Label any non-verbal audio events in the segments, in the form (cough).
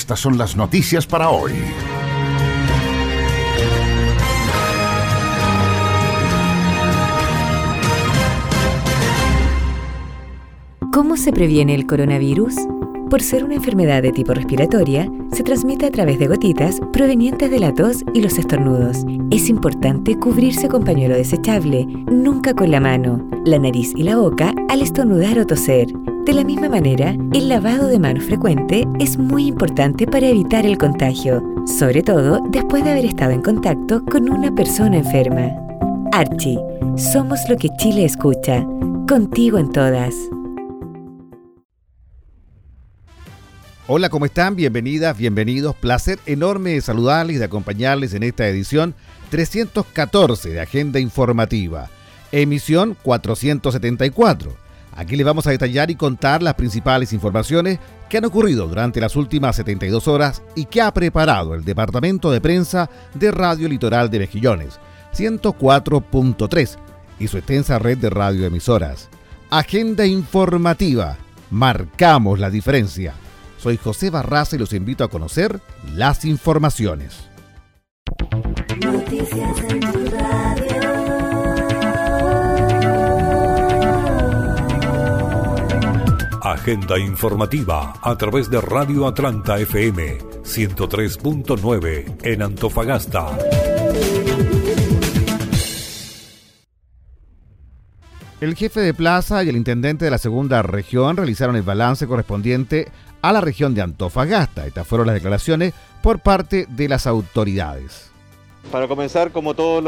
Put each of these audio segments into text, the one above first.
Estas son las noticias para hoy. ¿Cómo se previene el coronavirus? Por ser una enfermedad de tipo respiratoria, se transmite a través de gotitas provenientes de la tos y los estornudos. Es importante cubrirse con pañuelo desechable, nunca con la mano, la nariz y la boca al estornudar o toser. De la misma manera, el lavado de manos frecuente es muy importante para evitar el contagio, sobre todo después de haber estado en contacto con una persona enferma. Archie, somos lo que Chile escucha, contigo en todas. Hola, ¿cómo están? Bienvenidas, bienvenidos. Placer enorme de saludarles y de acompañarles en esta edición 314 de Agenda Informativa, emisión 474. Aquí les vamos a detallar y contar las principales informaciones que han ocurrido durante las últimas 72 horas y que ha preparado el Departamento de Prensa de Radio Litoral de Mejillones, 104.3 y su extensa red de radioemisoras. Agenda Informativa. Marcamos la diferencia. Soy José Barraza y los invito a conocer las informaciones. Noticias en tu radio. Agenda informativa a través de Radio Atlanta FM 103.9 en Antofagasta. El jefe de plaza y el intendente de la segunda región realizaron el balance correspondiente a la región de Antofagasta. Estas fueron las declaraciones por parte de las autoridades. Para comenzar, como todos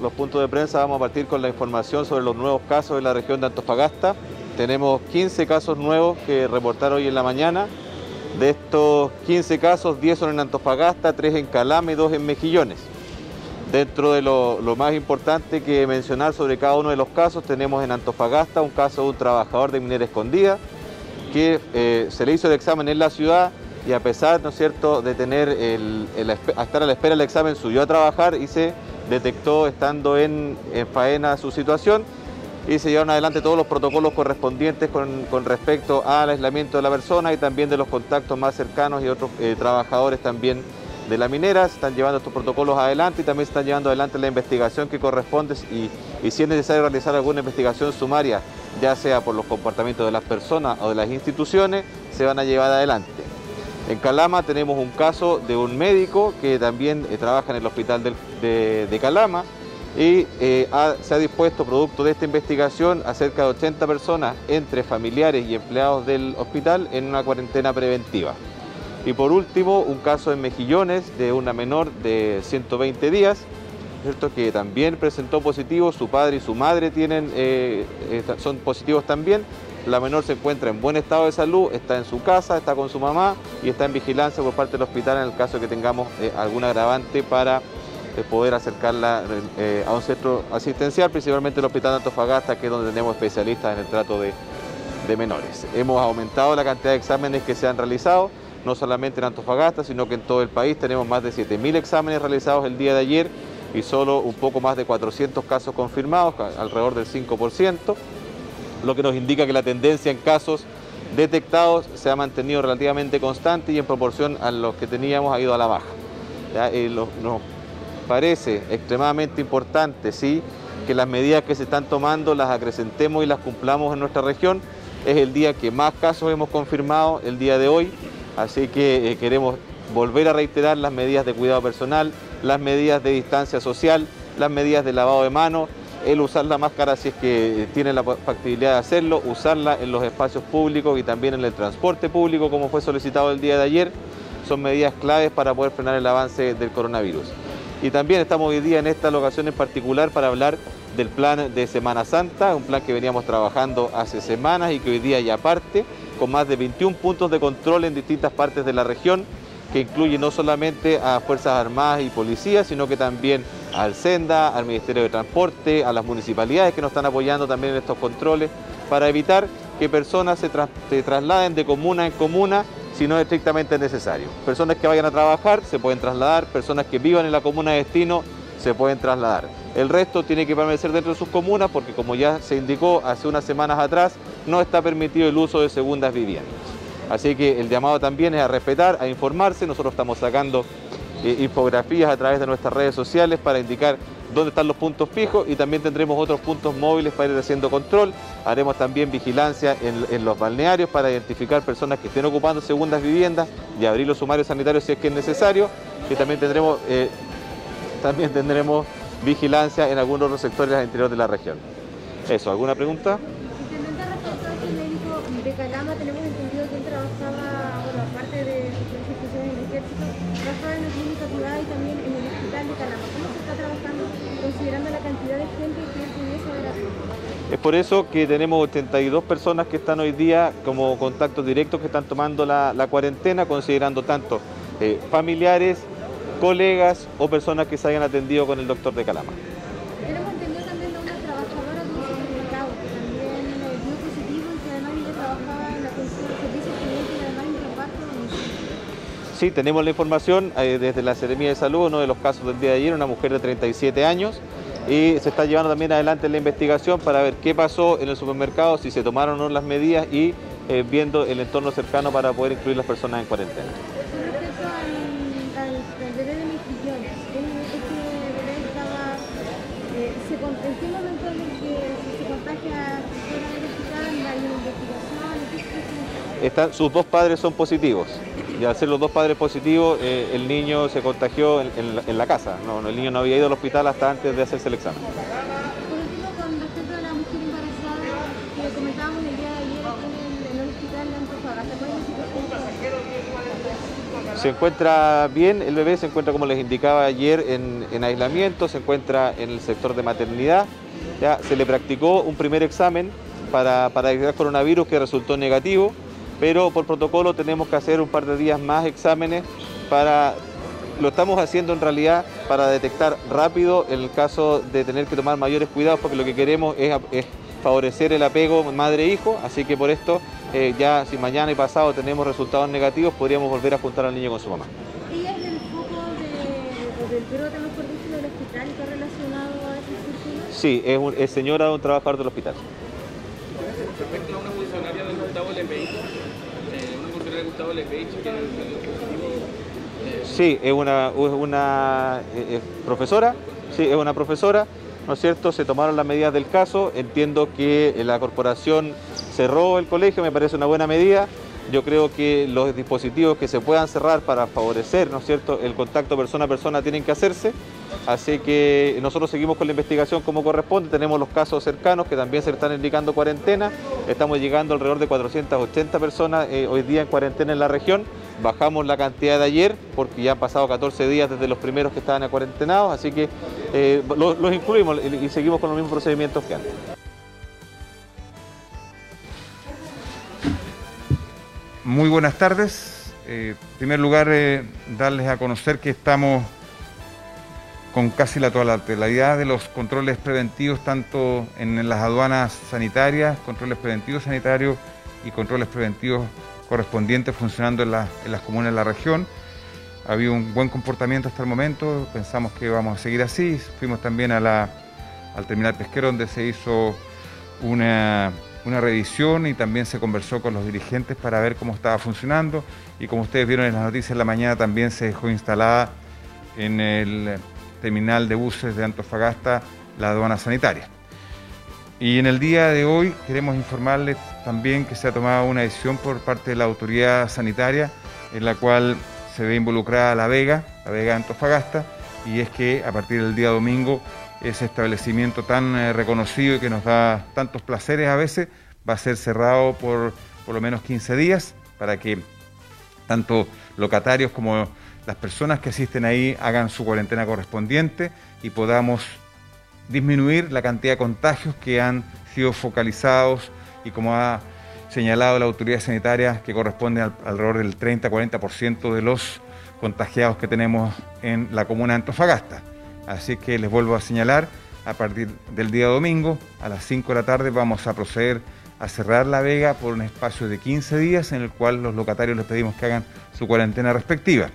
los, puntos de prensa, vamos a partir con la información sobre los nuevos casos en la región de Antofagasta. Tenemos 15 casos nuevos que reportar hoy en la mañana. De estos 15 casos, 10 son en Antofagasta, 3 en Calama y 2 en Mejillones. Dentro de lo, lo, más importante que mencionar sobre cada uno de los casos, tenemos en Antofagasta un caso de un trabajador de minera escondida, que eh, se le hizo el examen en la ciudad y a pesar, ¿no es cierto?, de tener el, estar a la espera del examen, subió a trabajar y se detectó estando en, en faena su situación y se llevaron adelante todos los protocolos correspondientes con, respecto al aislamiento de la persona y también de los contactos más cercanos y otros eh, trabajadores también de la minera, se están llevando estos protocolos adelante y también se están llevando adelante la investigación que corresponde y si es necesario realizar alguna investigación sumaria, ya sea por los comportamientos de las personas o de las instituciones, se van a llevar adelante. En Calama tenemos un caso de un médico que también eh, trabaja en el hospital de, Calama y eh, se ha dispuesto, producto de esta investigación, a cerca de 80 personas, entre familiares y empleados del hospital, en una cuarentena preventiva. Y por último, un caso en Mejillones de una menor de 120 días, ¿cierto? que también presentó positivo, su padre y su madre tienen, eh, son positivos también. La menor se encuentra en buen estado de salud, está en su casa, está con su mamá y está en vigilancia por parte del hospital en el caso de que tengamos eh, algún agravante para eh, poder acercarla a un centro asistencial, principalmente el Hospital de Antofagasta, que es donde tenemos especialistas en el trato de, de menores. Hemos aumentado la cantidad de exámenes que se han realizado no solamente en Antofagasta, sino que en todo el país tenemos más de 7.000 exámenes realizados el día de ayer y solo un poco más de 400 casos confirmados, alrededor del 5%, lo que nos indica que la tendencia en casos detectados se ha mantenido relativamente constante y en proporción a los que teníamos ha ido a la baja. Eh, nos parece extremadamente importante ¿sí? que las medidas que se están tomando las acrecentemos y las cumplamos en nuestra región. Es el día que más casos hemos confirmado, el día de hoy, Así que eh, queremos volver a reiterar las medidas de cuidado personal, las medidas de distancia social, las medidas de lavado de manos, el usar la máscara si es que tiene la factibilidad de hacerlo, usarla en los espacios públicos y también en el transporte público como fue solicitado el día de ayer, son medidas claves para poder frenar el avance del coronavirus. Y también estamos hoy día en esta locación en particular para hablar del plan de Semana Santa, un plan que veníamos trabajando hace semanas y que hoy día ya parte, con más de 21 puntos de control en distintas partes de la región, que incluye no solamente a Fuerzas Armadas y Policías, sino que también al Senda, al Ministerio de Transporte, a las municipalidades que nos están apoyando también en estos controles, para evitar que personas se, se trasladen de comuna en comuna si no es estrictamente necesario. Personas que vayan a trabajar se pueden trasladar, personas que vivan en la comuna de destino se pueden trasladar. El resto tiene que permanecer dentro de sus comunas porque como ya se indicó hace unas semanas atrás, no está permitido el uso de segundas viviendas. Así que el llamado también es a respetar, a informarse. Nosotros estamos sacando eh, infografías a través de nuestras redes sociales para indicar dónde están los puntos fijos y también tendremos otros puntos móviles para ir haciendo control. Haremos también vigilancia en, los balnearios para identificar personas que estén ocupando segundas viviendas y abrir los sumarios sanitarios si es que es necesario. Y también tendremos, eh, también tendremos vigilancia en algunos otros sectores al interior de la región. Eso, ¿alguna pregunta? Considerando la cantidad de gente que él Es por eso que tenemos 82 personas que están hoy día como contactos directos que están tomando la, la cuarentena, considerando tanto eh, familiares, colegas o personas que se hayan atendido con el doctor de Calama. Tenemos entendido también de una trabajadora de un supermercado que también eh, dio positivo y que además ella trabajaba en la atención de servicios clientes y además en reparto domicilio. Sí, tenemos la información eh, desde la Seremía de Salud, uno de los casos del día de ayer, una mujer de 37 años, y se está llevando también adelante la investigación para ver qué pasó en el supermercado, si se tomaron o no las medidas y eh, viendo el entorno cercano para poder incluir las personas en cuarentena. Están, sus dos padres son positivos. Y al ser los dos padres positivos, eh, el niño se contagió en, en la, en la casa. No, no, el niño no había ido al hospital hasta antes de hacerse el examen. Por último, con respecto a la mujer embarazada que comentábamos el día de ayer aquí en el, en el hospital de Antofagasta, ¿cuál es la situación? Se encuentra bien, el bebé se encuentra, como les indicaba ayer, en, en aislamiento, se encuentra en el sector de maternidad. Ya se le practicó un primer examen para, para detectar coronavirus que resultó negativo, pero por protocolo tenemos que hacer un par de días más exámenes para... Lo estamos haciendo en realidad para detectar rápido el caso de tener que tomar mayores cuidados porque lo que queremos es, es favorecer el apego madre-hijo, así que por esto eh, ya si mañana y pasado tenemos resultados negativos podríamos volver a juntar al niño con su mamá. Es del foco de, del brote, mejor dicho, del hospital, está relacionado a ese. Sí, es, un- es señora de un trabajador del hospital. Sí, es una, una eh, profesora, sí, es una profesora, ¿no es cierto? Se tomaron las medidas del caso, entiendo que la corporación cerró el colegio, me parece una buena medida. Yo creo que los dispositivos que se puedan cerrar para favorecer, ¿no es cierto?, el contacto persona a persona tienen que hacerse. Así que nosotros seguimos con la investigación como corresponde. Tenemos los casos cercanos que también se están indicando cuarentena. Estamos llegando alrededor de 480 personas eh, hoy día en cuarentena en la región. Bajamos la cantidad de ayer porque ya han pasado 14 días desde los primeros que estaban cuarentenados. Así que eh, los, los incluimos y seguimos con los mismos procedimientos que antes. Muy buenas tardes. Eh, en primer lugar, eh, darles a conocer que estamos con casi la totalidad de los controles preventivos, tanto en las aduanas sanitarias, controles preventivos sanitarios y controles preventivos correspondientes funcionando en, la- en las comunas de la región. Ha habido un buen comportamiento hasta el momento, pensamos que vamos a seguir así. Fuimos también a la- al terminal pesquero donde se hizo una, una revisión y también se conversó con los dirigentes para ver cómo estaba funcionando y como ustedes vieron en las noticias en la mañana también se dejó instalada en el terminal de buses de Antofagasta la aduana sanitaria. Y en el día de hoy queremos informarles también que se ha tomado una decisión por parte de la autoridad sanitaria en la cual se ve involucrada La Vega, La Vega Antofagasta, y es que a partir del día domingo ese establecimiento tan eh, reconocido y que nos da tantos placeres a veces va a ser cerrado por por lo menos 15 días para que tanto locatarios como las personas que asisten ahí hagan su cuarentena correspondiente y podamos disminuir la cantidad de contagios que han sido focalizados y como ha señalado la autoridad sanitaria que corresponde al, alrededor del 30-40% de los contagiados que tenemos en la comuna de Antofagasta. Así que les vuelvo a señalar, a partir del día domingo a las 5 de la tarde vamos a proceder a cerrar La Vega por un espacio de 15 días en el cual los locatarios les pedimos que hagan su cuarentena respectiva.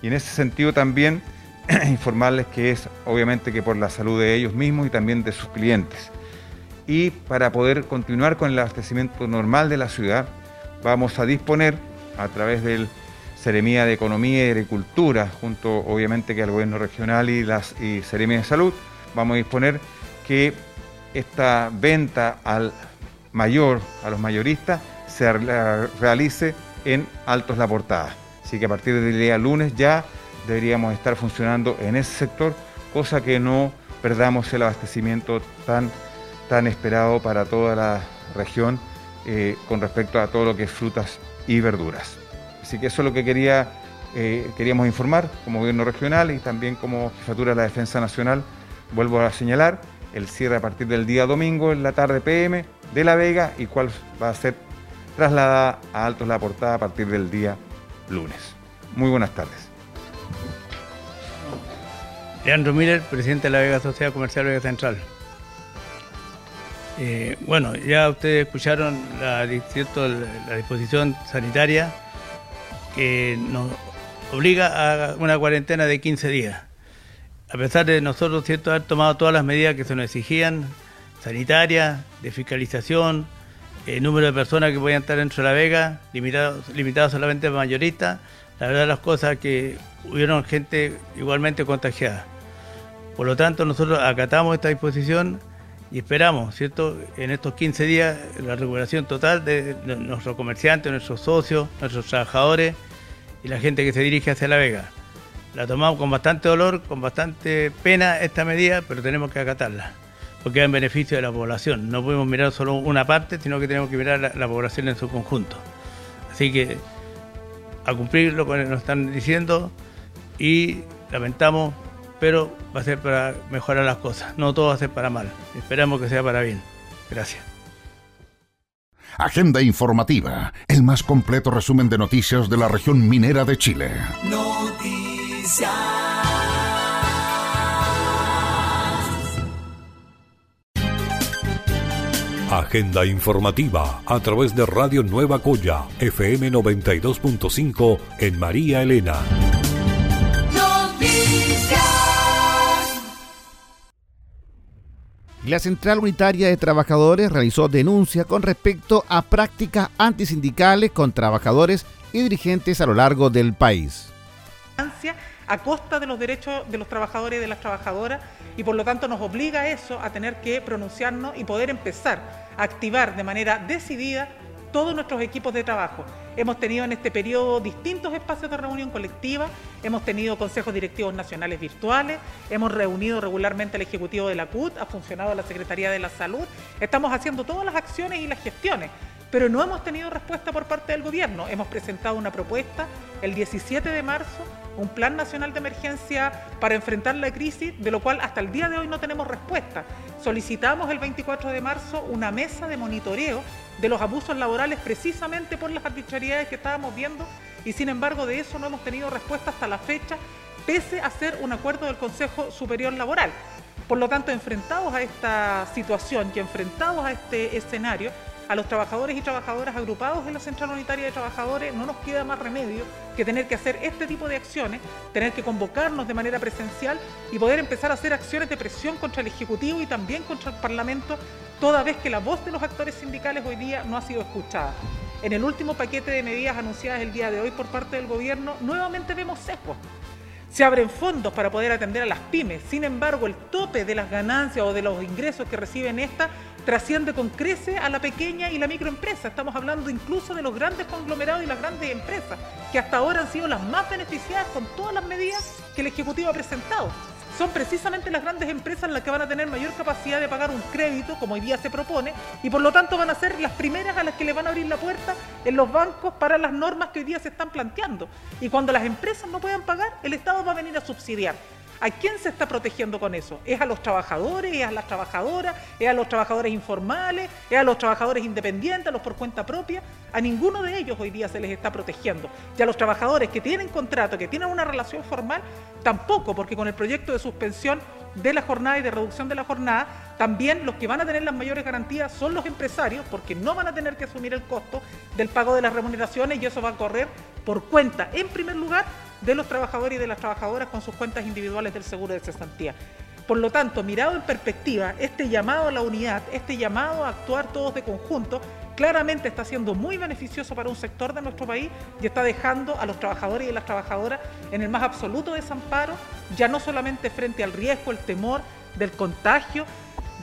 Y en ese sentido también (clears throat) informarles que es obviamente que por la salud de ellos mismos y también de sus clientes. Y para poder continuar con el abastecimiento normal de la ciudad, vamos a disponer a través del Seremía de Economía y Agricultura, junto obviamente que al gobierno regional y las y de Salud, vamos a disponer que esta venta al mayor, a los mayoristas, se realice en Altos La Portada. Así que a partir del día lunes ya deberíamos estar funcionando en ese sector, cosa que no perdamos el abastecimiento tan, tan esperado para toda la región eh, con respecto a todo lo que es frutas y verduras. Así que eso es lo que eh, queríamos informar como gobierno regional y también como jefatura de la Defensa Nacional. Vuelvo a señalar el cierre a partir del día domingo en la tarde PM de La Vega y cuál va a ser trasladada a Altos La Portada a partir del día lunes. Muy buenas tardes. Leandro Miller, presidente de la Vega Sociedad Comercial Vega Central. Eh, bueno, ya ustedes escucharon la disposición sanitaria que nos obliga a una cuarentena de 15 días. A pesar de nosotros ¿cierto? haber tomado todas las medidas que se nos exigían, sanitarias, de fiscalización, el número de personas que podían estar dentro de la Vega, limitado, limitado solamente a mayoristas, la verdad las cosas que hubieron gente igualmente contagiada. Por lo tanto, nosotros acatamos esta disposición y esperamos, ¿cierto?, en estos 15 días la recuperación total de nuestros comerciantes, nuestros socios, nuestros trabajadores y la gente que se dirige hacia La Vega. La tomamos con bastante dolor, con bastante pena esta medida, pero tenemos que acatarla, porque es en beneficio de la población. No podemos mirar solo una parte, sino que tenemos que mirar la, la población en su conjunto. Así que a cumplir lo que nos están diciendo y lamentamos pero va a ser para mejorar las cosas. No todo va a ser para mal. Esperamos que sea para bien. Gracias. Agenda informativa, el más completo resumen de noticias de la región minera de Chile. Noticias. Agenda informativa a través de Radio Nueva Coya, FM 92.5 en María Elena. La Central Unitaria de Trabajadores realizó denuncia con respecto a prácticas antisindicales con trabajadores y dirigentes a lo largo del país. A costa de los derechos de los trabajadores y de las trabajadoras y por lo tanto nos obliga a eso, a tener que pronunciarnos y poder empezar a activar de manera decidida todos nuestros equipos de trabajo. Hemos tenido en este periodo distintos espacios de reunión colectiva, hemos tenido consejos directivos nacionales virtuales, hemos reunido regularmente al Ejecutivo de la CUT, ha funcionado la Secretaría de la Salud, estamos haciendo todas las acciones y las gestiones pero no hemos tenido respuesta por parte del gobierno. Hemos presentado una propuesta el 17 de marzo, un plan nacional de emergencia para enfrentar la crisis, de lo cual hasta el día de hoy no tenemos respuesta. Solicitamos el 24 de marzo una mesa de monitoreo de los abusos laborales precisamente por las arbitrariedades que estábamos viendo y sin embargo de eso no hemos tenido respuesta hasta la fecha, pese a ser un acuerdo del Consejo Superior Laboral. Por lo tanto, enfrentados a esta situación y enfrentados a este escenario, a los trabajadores y trabajadoras agrupados en la Central Unitaria de Trabajadores no nos queda más remedio que tener que hacer este tipo de acciones, tener que convocarnos de manera presencial y poder empezar a hacer acciones de presión contra el Ejecutivo y también contra el Parlamento, toda vez que la voz de los actores sindicales hoy día no ha sido escuchada. En el último paquete de medidas anunciadas el día de hoy por parte del Gobierno, nuevamente vemos sesgos se abren fondos para poder atender a las pymes. Sin embargo, el tope de las ganancias o de los ingresos que reciben estas trasciende con crece a la pequeña y la microempresa. Estamos hablando incluso de los grandes conglomerados y las grandes empresas, que hasta ahora han sido las más beneficiadas con todas las medidas que el Ejecutivo ha presentado son precisamente las grandes empresas las que van a tener mayor capacidad de pagar un crédito, como hoy día se propone, y por lo tanto van a ser las primeras a las que le van a abrir la puerta en los bancos para las normas que hoy día se están planteando. Y cuando las empresas no puedan pagar, el Estado va a venir a subsidiar. ¿A quién se está protegiendo con eso? ¿Es a los trabajadores? ¿Es a las trabajadoras? ¿Es a los trabajadores informales? ¿Es a los trabajadores independientes? ¿A los por cuenta propia? A ninguno de ellos hoy día se les está protegiendo. Y a los trabajadores que tienen contrato, que tienen una relación formal, tampoco, porque con el proyecto de suspensión de la jornada y de reducción de la jornada, también los que van a tener las mayores garantías son los empresarios, porque no van a tener que asumir el costo del pago de las remuneraciones y eso va a correr por cuenta, en primer lugar, de los trabajadores y de las trabajadoras con sus cuentas individuales del seguro de cesantía. Por lo tanto, mirado en perspectiva, este llamado a la unidad, este llamado a actuar todos de conjunto, claramente está siendo muy beneficioso para un sector de nuestro país y está dejando a los trabajadores y las trabajadoras en el más absoluto desamparo, ya no solamente frente al riesgo, el temor del contagio,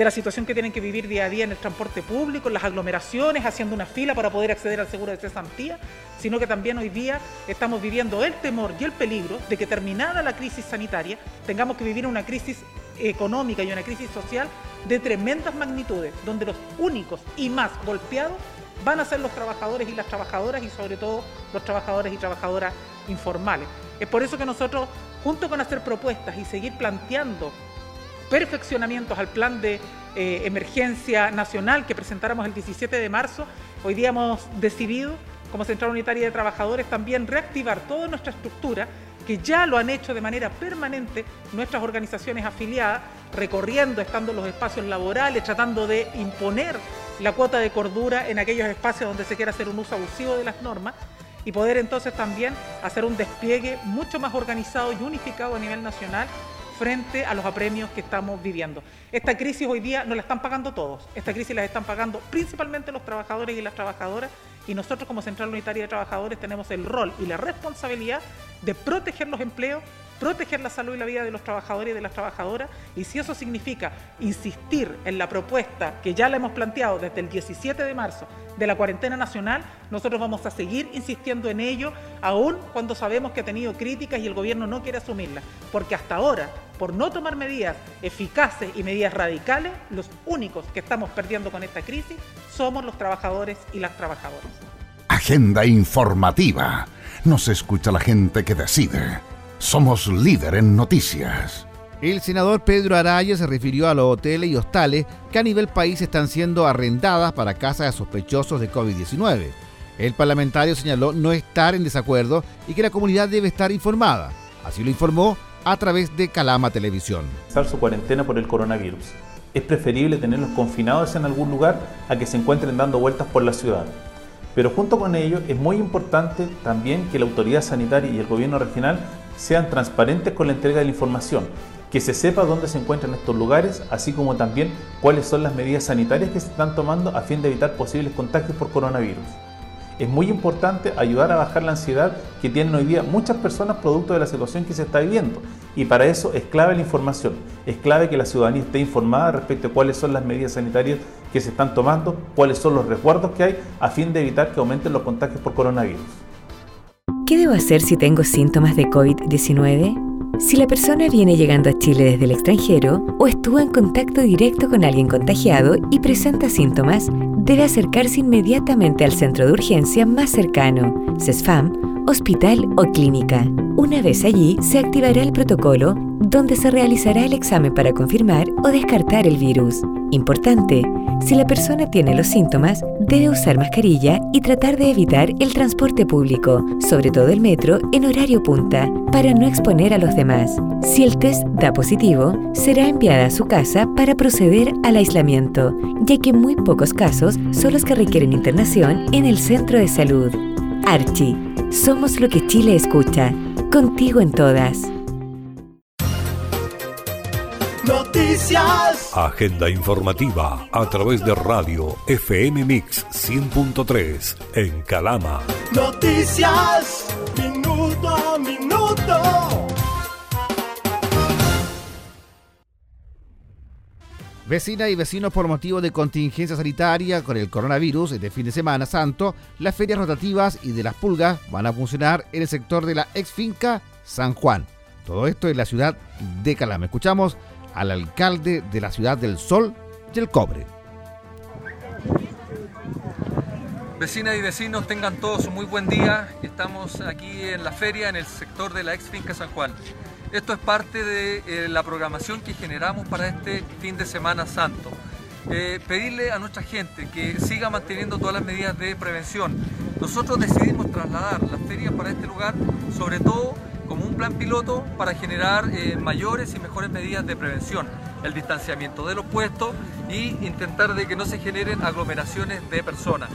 de la situación que tienen que vivir día a día en el transporte público, en las aglomeraciones, haciendo una fila para poder acceder al seguro de cesantía, sino que también hoy día estamos viviendo el temor y el peligro de que terminada la crisis sanitaria tengamos que vivir una crisis económica y una crisis social de tremendas magnitudes, donde los únicos y más golpeados van a ser los trabajadores y las trabajadoras y sobre todo los trabajadores y trabajadoras informales. Es por eso que nosotros, junto con hacer propuestas y seguir planteando perfeccionamientos al plan de eh, emergencia nacional que presentáramos el 17 de marzo, hoy día hemos decidido, como Central Unitaria de Trabajadores, también reactivar toda nuestra estructura, que ya lo han hecho de manera permanente nuestras organizaciones afiliadas, recorriendo, estando en los espacios laborales, tratando de imponer la cuota de cordura en aquellos espacios donde se quiera hacer un uso abusivo de las normas y poder entonces también hacer un despliegue mucho más organizado y unificado a nivel nacional frente a los apremios que estamos viviendo. Esta crisis hoy día no la están pagando todos, esta crisis la están pagando principalmente los trabajadores y las trabajadoras y nosotros como Central Unitaria de Trabajadores tenemos el rol y la responsabilidad de proteger los empleos, proteger la salud y la vida de los trabajadores y de las trabajadoras y si eso significa insistir en la propuesta que ya la hemos planteado desde el 17 de marzo de la cuarentena nacional, nosotros vamos a seguir insistiendo en ello, aún cuando sabemos que ha tenido críticas y el gobierno no quiere asumirlas, porque hasta ahora, por no tomar medidas eficaces y medidas radicales, los únicos que estamos perdiendo con esta crisis somos los trabajadores y las trabajadoras. Agenda informativa. Nos escucha la gente que decide. Somos líder en noticias. El senador Pedro Araya se refirió a los hoteles y hostales que a nivel país están siendo arrendadas para casas de sospechosos de COVID-19. El parlamentario señaló no estar en desacuerdo y que la comunidad debe estar informada. Así lo informó a través de Calama Televisión. Su cuarentena por el coronavirus. Es preferible tenerlos confinados en algún lugar a que se encuentren dando vueltas por la ciudad. Pero junto con ello es muy importante también que la autoridad sanitaria y el gobierno regional sean transparentes con la entrega de la información que se sepa dónde se encuentran estos lugares, así como también cuáles son las medidas sanitarias que se están tomando a fin de evitar posibles contagios por coronavirus. Es muy importante ayudar a bajar la ansiedad que tienen hoy día muchas personas producto de la situación que se está viviendo. Y para eso es clave la información, es clave que la ciudadanía esté informada respecto a cuáles son las medidas sanitarias que se están tomando, cuáles son los resguardos que hay a fin de evitar que aumenten los contagios por coronavirus. ¿Qué debo hacer si tengo síntomas de COVID-19? Si la persona viene llegando a Chile desde el extranjero o estuvo en contacto directo con alguien contagiado y presenta síntomas, debe acercarse inmediatamente al centro de urgencia más cercano, CESFAM, hospital o clínica. Una vez allí, se activará el protocolo donde se realizará el examen para confirmar o descartar el virus. Importante, si la persona tiene los síntomas, debe usar mascarilla y tratar de evitar el transporte público, sobre todo el metro, en horario punta, para no exponer a los demás. Si el test da positivo, será enviada a su casa para proceder al aislamiento, ya que muy pocos casos son los que requieren internación en el centro de salud. Archie, somos lo que Chile escucha. Contigo en todas. Noticias. Agenda informativa a través de radio FM Mix 100.3 en Calama. Noticias. Minuto a minuto. Vecinas y vecinos por motivo de contingencia sanitaria con el coronavirus de fin de semana santo, las ferias rotativas y de las pulgas van a funcionar en el sector de la ex finca San Juan. Todo esto en la ciudad de Calama. Escuchamos al alcalde de la ciudad del Sol y el Cobre. Vecinas y vecinos, tengan todos un muy buen día. Estamos aquí en la feria, en el sector de la ex finca San Juan. Esto es parte de eh, la programación que generamos para este fin de Semana Santo. Eh, pedirle a nuestra gente que siga manteniendo todas las medidas de prevención. Nosotros decidimos trasladar las ferias para este lugar, sobre todo como un plan piloto para generar eh, mayores y mejores medidas de prevención, el distanciamiento de los puestos y intentar de que no se generen aglomeraciones de personas.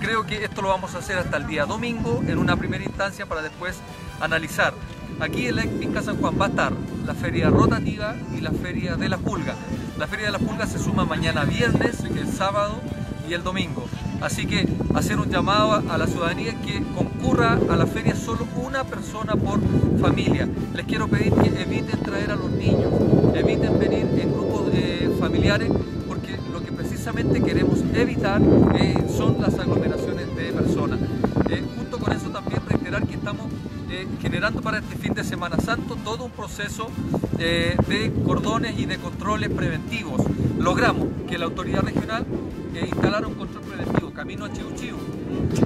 Creo que esto lo vamos a hacer hasta el día domingo en una primera instancia para después analizar. Aquí en la Finca San Juan va a estar la feria rotativa y la feria de la pulga. La feria de la pulga se suma mañana viernes, el sábado y el domingo. Así que hacer un llamado a la ciudadanía que concurra a la feria solo una persona por familia. Les quiero pedir que eviten traer a los niños, eviten venir en grupos eh, familiares porque lo que precisamente queremos evitar eh, son las aglomeraciones de personas. Eh, junto con eso también reiterar que estamos generando para este fin de Semana Santo todo un proceso de cordones y de controles preventivos. Logramos que la autoridad regional instalara un control preventivo camino a Chiu Chiu.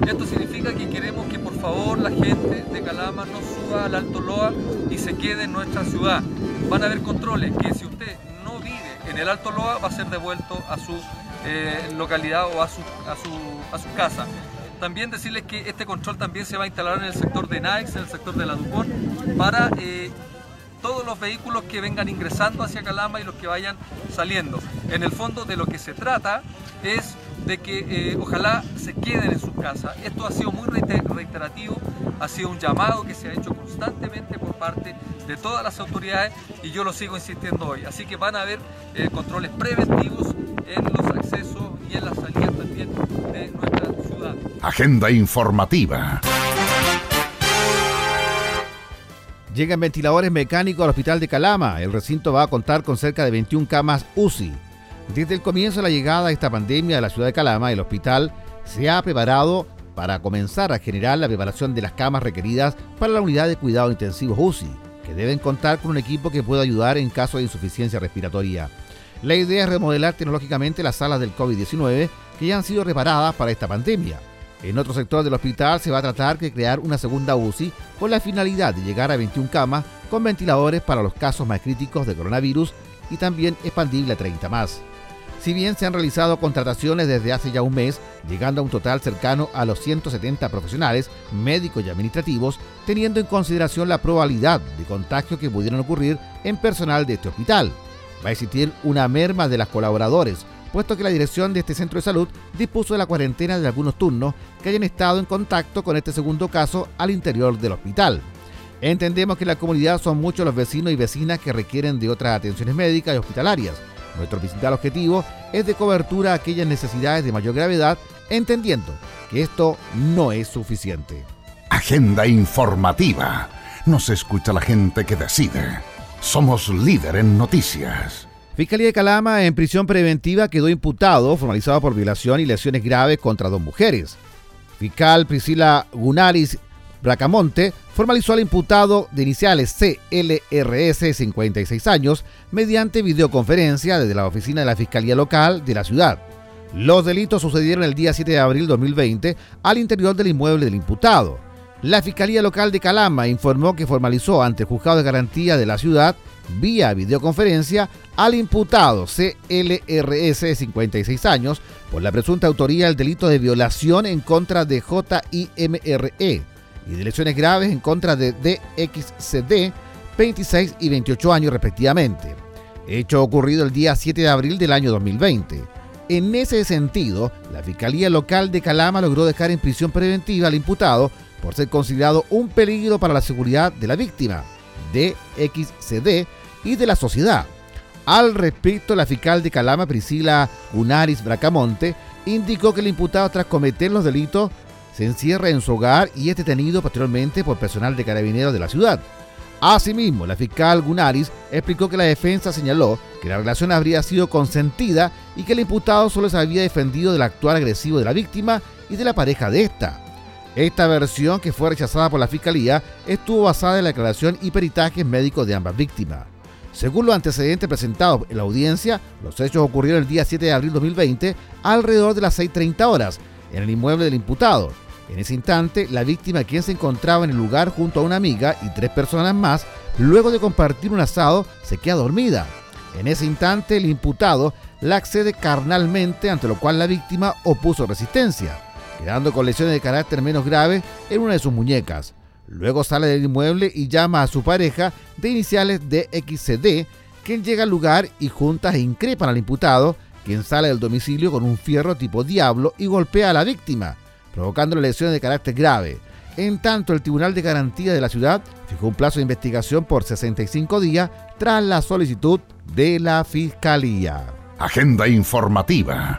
Esto significa que queremos que por favor la gente de Calama no suba al Alto Loa y se quede en nuestra ciudad. Van a haber controles que si usted no vive en el Alto Loa va a ser devuelto a su eh, localidad o a su, a su, a su casa. También decirles que este control también se va a instalar en el sector de Naix, en el sector de la Dupont, para eh, todos los vehículos que vengan ingresando hacia Calama y los que vayan saliendo. En el fondo de lo que se trata es de que eh, ojalá se queden en su casa. Esto ha sido muy reiterativo, ha sido un llamado que se ha hecho constantemente por parte de todas las autoridades y yo lo sigo insistiendo hoy. Así que van a haber eh, controles preventivos en los accesos y en las salidas también de nuestra ciudad. Agenda informativa. Llegan ventiladores mecánicos al Hospital de Calama. El recinto va a contar con cerca de 21 camas UCI. Desde el comienzo de la llegada de esta pandemia a la ciudad de Calama, el hospital se ha preparado para comenzar a generar la preparación de las camas requeridas para la unidad de cuidado intensivos UCI, que deben contar con un equipo que pueda ayudar en caso de insuficiencia respiratoria. La idea es remodelar tecnológicamente las salas del COVID-19 que ya han sido reparadas para esta pandemia en otro sector del hospital se va a tratar de crear una segunda UCI con la finalidad de llegar a 21 camas con ventiladores para los casos más críticos de coronavirus y también expandible a 30 más. Si bien se han realizado contrataciones desde hace ya un mes, llegando a un total cercano a los 170 profesionales, médicos y administrativos, teniendo en consideración la probabilidad de contagio que pudieran ocurrir en personal de este hospital. Va a existir una merma de las colaboradores, puesto que la dirección de este centro de salud dispuso de la cuarentena de algunos turnos que hayan estado en contacto con este segundo caso al interior del hospital. Entendemos que en la comunidad son muchos los vecinos y vecinas que requieren de otras atenciones médicas y hospitalarias. Nuestro principal objetivo es de cobertura a aquellas necesidades de mayor gravedad, entendiendo que esto no es suficiente. Agenda informativa. Nos escucha la gente que decide. Somos líder en noticias. Fiscalía de Calama en prisión preventiva quedó imputado, formalizado por violación y lesiones graves contra dos mujeres. Fiscal Priscila Gunaris Bracamonte formalizó al imputado de iniciales CLRS 56 años mediante videoconferencia desde la oficina de la Fiscalía Local de la ciudad. Los delitos sucedieron el día 7 de abril de 2020 al interior del inmueble del imputado. La Fiscalía Local de Calama informó que formalizó ante el Juzgado de Garantía de la ciudad vía videoconferencia al imputado CLRS 56 años por la presunta autoría del delito de violación en contra de JIMRE y de lesiones graves en contra de DXCD 26 y 28 años respectivamente. Hecho ocurrido el día 7 de abril del año 2020. En ese sentido, la Fiscalía Local de Calama logró dejar en prisión preventiva al imputado por ser considerado un peligro para la seguridad de la víctima de XCD y de la sociedad. Al respecto, la fiscal de Calama, Priscila Unaris Bracamonte, indicó que el imputado tras cometer los delitos se encierra en su hogar y es detenido posteriormente por personal de carabineros de la ciudad. Asimismo, la fiscal Gunaris explicó que la defensa señaló que la relación habría sido consentida y que el imputado solo se había defendido del actual agresivo de la víctima y de la pareja de esta. Esta versión, que fue rechazada por la Fiscalía, estuvo basada en la declaración y peritajes médicos de ambas víctimas. Según los antecedentes presentados en la audiencia, los hechos ocurrieron el día 7 de abril de 2020 alrededor de las 6.30 horas en el inmueble del imputado. En ese instante, la víctima, quien se encontraba en el lugar junto a una amiga y tres personas más, luego de compartir un asado, se queda dormida. En ese instante, el imputado la accede carnalmente, ante lo cual la víctima opuso resistencia, quedando con lesiones de carácter menos grave en una de sus muñecas. Luego sale del inmueble y llama a su pareja de iniciales de XCD, quien llega al lugar y juntas increpan al imputado, quien sale del domicilio con un fierro tipo diablo y golpea a la víctima, provocando lesiones de carácter grave. En tanto, el Tribunal de Garantía de la ciudad fijó un plazo de investigación por 65 días tras la solicitud de la Fiscalía. Agenda informativa.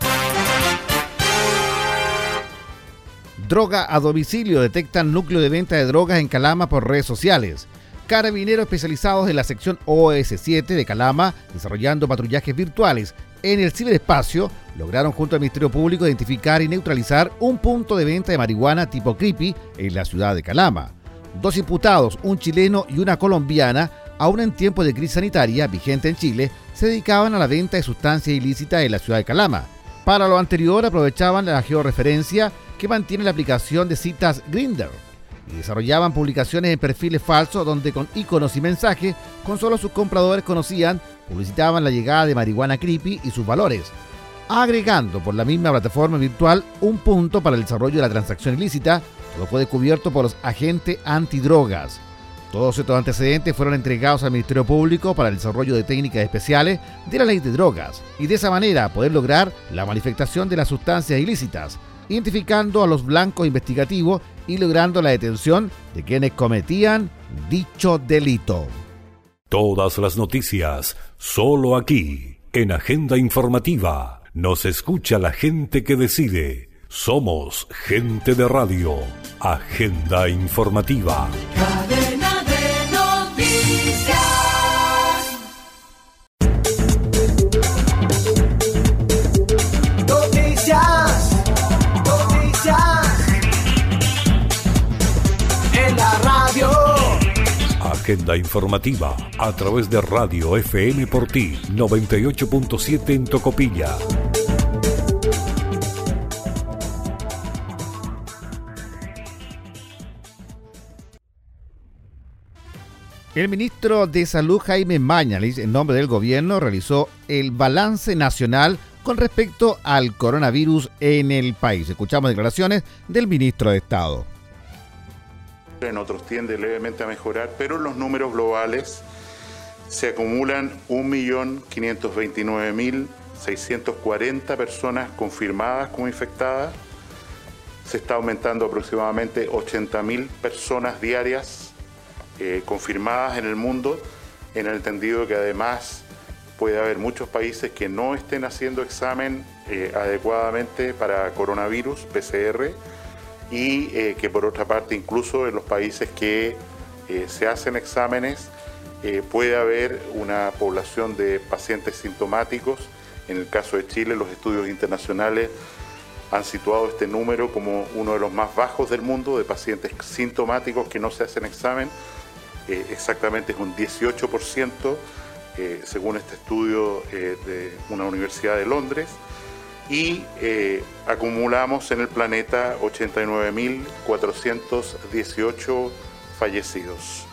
Droga a domicilio detectan núcleo de venta de drogas en Calama por redes sociales. Carabineros especializados en la sección OS7 de Calama, desarrollando patrullajes virtuales en el ciberespacio, lograron junto al Ministerio Público identificar y neutralizar un punto de venta de marihuana tipo creepy en la ciudad de Calama. Dos imputados, un chileno y una colombiana, aún en tiempo de crisis sanitaria vigente en Chile, se dedicaban a la venta de sustancias ilícitas en la ciudad de Calama. Para lo anterior aprovechaban la georreferencia que mantiene la aplicación de citas Grinder y desarrollaban publicaciones en perfiles falsos donde con iconos y mensajes con solo sus compradores conocían, publicitaban la llegada de marihuana creepy y sus valores, agregando por la misma plataforma virtual un punto para el desarrollo de la transacción ilícita, todo fue descubierto por los agentes antidrogas. Todos estos antecedentes fueron entregados al Ministerio Público para el desarrollo de técnicas especiales de la ley de drogas y de esa manera poder lograr la manifestación de las sustancias ilícitas, identificando a los blancos investigativos y logrando la detención de quienes cometían dicho delito. Todas las noticias, solo aquí, en Agenda Informativa. Nos escucha la gente que decide. Somos gente de radio. Agenda Informativa. Agenda informativa a través de Radio FM por ti 98.7 en Tocopilla. El ministro de Salud Jaime Mañalich, en nombre del gobierno, realizó el balance nacional con respecto al coronavirus en el país. Escuchamos declaraciones del ministro de Estado en otros tiende levemente a mejorar, pero los números globales se acumulan 1.529.640 personas confirmadas como infectadas. Se está aumentando aproximadamente 80.000 personas diarias eh, confirmadas en el mundo, en el entendido que además puede haber muchos países que no estén haciendo examen eh, adecuadamente para coronavirus, PCR, y eh, que por otra parte incluso en los países que eh, se hacen exámenes eh, puede haber una población de pacientes sintomáticos. En el caso de Chile, los estudios internacionales han situado este número como uno de los más bajos del mundo de pacientes sintomáticos que no se hacen examen. exactamente es un 18% según este estudio de una universidad de Londres y eh, acumulamos en el planeta 89.418 fallecidos.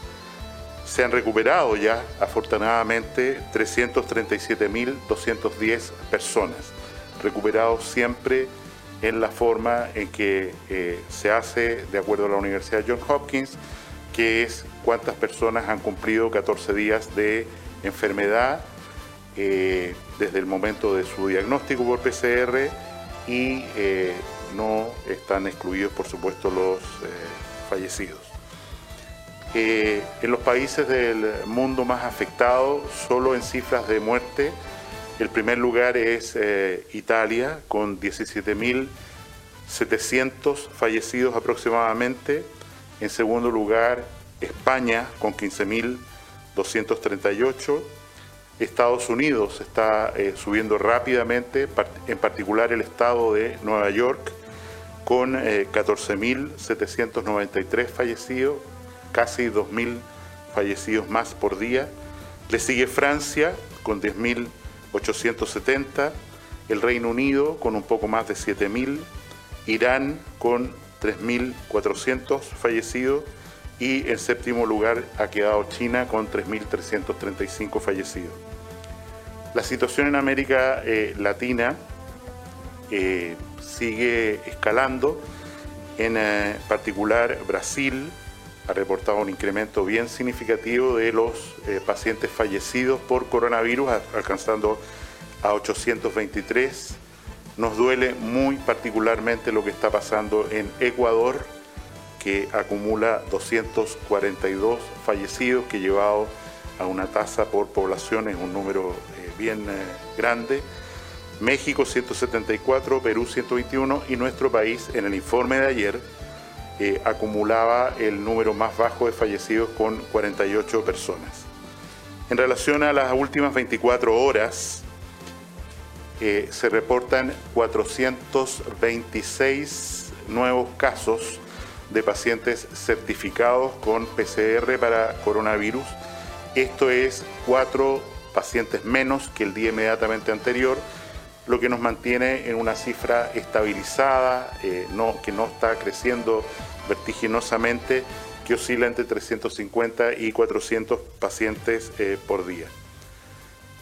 Se han recuperado ya, afortunadamente, 337.210 personas, recuperados siempre en la forma en que eh, se hace de acuerdo a la Universidad Johns Hopkins, que es cuántas personas han cumplido 14 días de enfermedad eh, desde el momento de su diagnóstico por PCR y eh, no están excluidos, por supuesto, los eh, fallecidos. en los países del mundo más afectados, solo en cifras de muerte, el primer lugar es Italia, con 17.700 fallecidos aproximadamente. En segundo lugar, España, con 15.238 Estados Unidos está eh, subiendo rápidamente, en particular el estado de Nueva York, con 14.793 eh, fallecidos, casi 2.000 fallecidos más por día. Le sigue Francia con 10.870, el Reino Unido con un poco más de 7.000, Irán con 3.400 fallecidos y en séptimo lugar ha quedado China con 3.335 fallecidos. La situación en América eh, Latina eh, sigue escalando, en eh, particular Brasil ha reportado un incremento bien significativo de los pacientes fallecidos por coronavirus, alcanzando a 823. Nos duele muy particularmente lo que está pasando en Ecuador, que acumula 242 fallecidos, que llevado a una tasa por población es un número bien eh, grande. México 174, Perú 121 y nuestro país en el informe de ayer eh, acumulaba el número más bajo de fallecidos con 48 personas. En relación a las últimas 24 horas, eh, se reportan 426 nuevos casos de pacientes certificados con PCR para coronavirus. Esto es cuatro pacientes menos que el día inmediatamente anterior, lo que nos mantiene en una cifra estabilizada, eh, no, que no está creciendo vertiginosamente, que oscila entre 350 y 400 pacientes eh, por día.